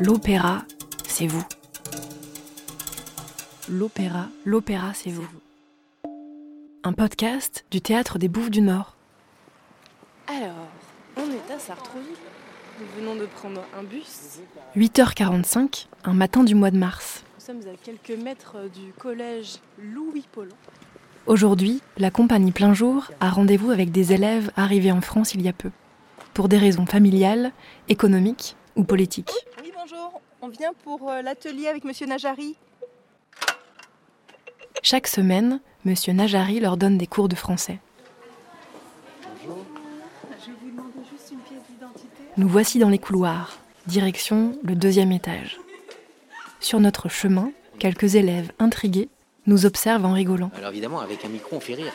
L'opéra, c'est vous. L'opéra, l'opéra, c'est vous. Un podcast du théâtre des Bouffes du Nord. Alors, on est à Sartrouville. Nous venons de prendre un bus. 8h45, un matin du mois de mars. Nous sommes à quelques mètres du collège Louis Paulin. Aujourd'hui, la compagnie Plein Jour a rendez-vous avec des élèves arrivés en France il y a peu, pour des raisons familiales, économiques ou politiques. Bonjour. On vient pour euh, l'atelier avec Monsieur Najari. Chaque semaine, Monsieur Najari leur donne des cours de français. Je vais vous demander juste une pièce d'identité. Nous voici dans les couloirs, direction le deuxième étage. Sur notre chemin, quelques élèves intrigués nous observent en rigolant. Alors évidemment, avec un micro, on fait rire.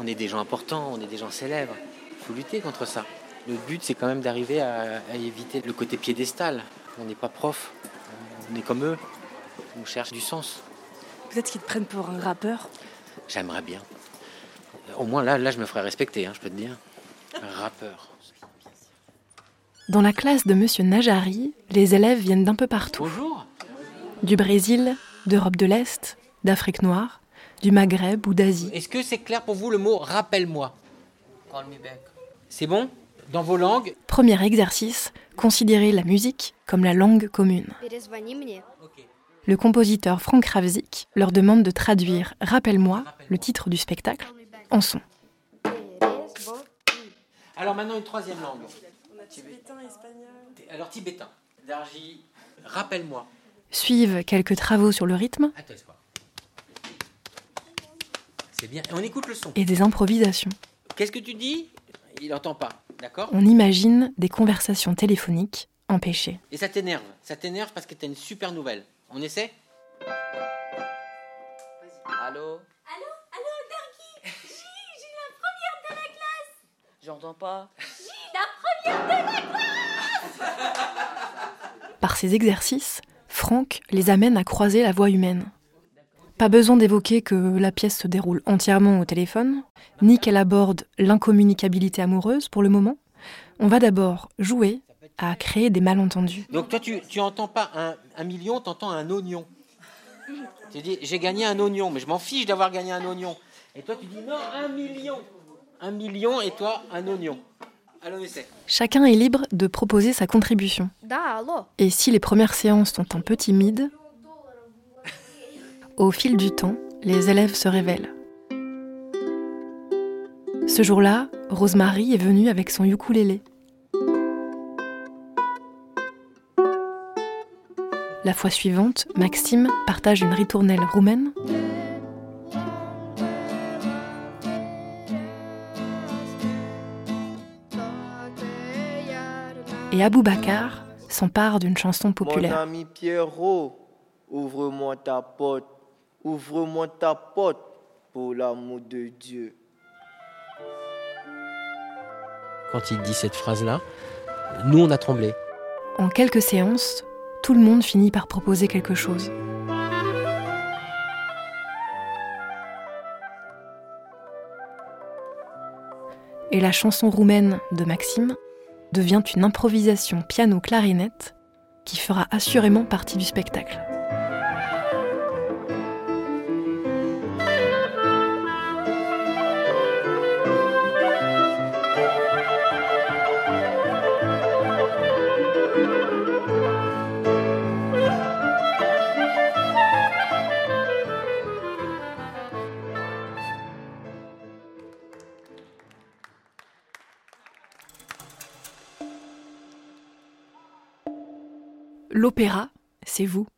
On est des gens importants, on est des gens célèbres. Il faut lutter contre ça. Le but, c'est quand même d'arriver à, à éviter le côté piédestal. On n'est pas prof, on est comme eux. On cherche du sens. Peut-être qu'ils te prennent pour un rappeur. J'aimerais bien. Au moins là, là, je me ferais respecter, hein, je peux te dire. Un rappeur. Dans la classe de Monsieur Najari, les élèves viennent d'un peu partout. Bonjour. Du Brésil, d'Europe de l'Est, d'Afrique noire, du Maghreb ou d'Asie. Est-ce que c'est clair pour vous le mot rappelle-moi? C'est bon? dans vos langues. Premier exercice, Considérez la musique comme la langue commune. Le compositeur Frank Ravzik leur demande de traduire Rappelle-moi le titre du spectacle en son. Alors maintenant une troisième langue. Tibétain, espagnol. Alors tibétain. Rappelle-moi. Suivent quelques travaux sur le rythme. C'est bien. On écoute le son. Et des improvisations. Qu'est-ce que tu dis? Il n'entend pas. On imagine des conversations téléphoniques empêchées. Et ça t'énerve. Ça t'énerve parce que t'as une super nouvelle. On essaie? Allô? Allô, allô, Darky j'ai la première de la classe J'entends pas. J, la première de la classe Par ces exercices, Franck les amène à croiser la voix humaine. Pas besoin d'évoquer que la pièce se déroule entièrement au téléphone, ni qu'elle aborde l'incommunicabilité amoureuse pour le moment. On va d'abord jouer à créer des malentendus. Donc toi, tu, tu entends pas un, million, tu entends un oignon. Tu dis, j'ai gagné un oignon, mais je m'en fiche d'avoir gagné un oignon. Et toi, tu dis, non, un million. Un million et toi, un oignon. Chacun est libre de proposer sa contribution. Et si les premières séances sont un peu timides, au fil du temps, les élèves se révèlent. Ce jour-là, Rosemary est venue avec son ukulélé. La fois suivante, Maxime partage une ritournelle roumaine. Et Aboubacar s'empare d'une chanson Mon populaire. ami Pierrot, ouvre-moi ta porte, ouvre-moi ta porte, pour l'amour de Dieu. Quand il dit cette phrase-là, nous, on a tremblé. En quelques séances, tout le monde finit par proposer quelque chose. Et la chanson roumaine de Maxime devient une improvisation piano-clarinette qui fera assurément partie du spectacle. L'opéra, c'est vous.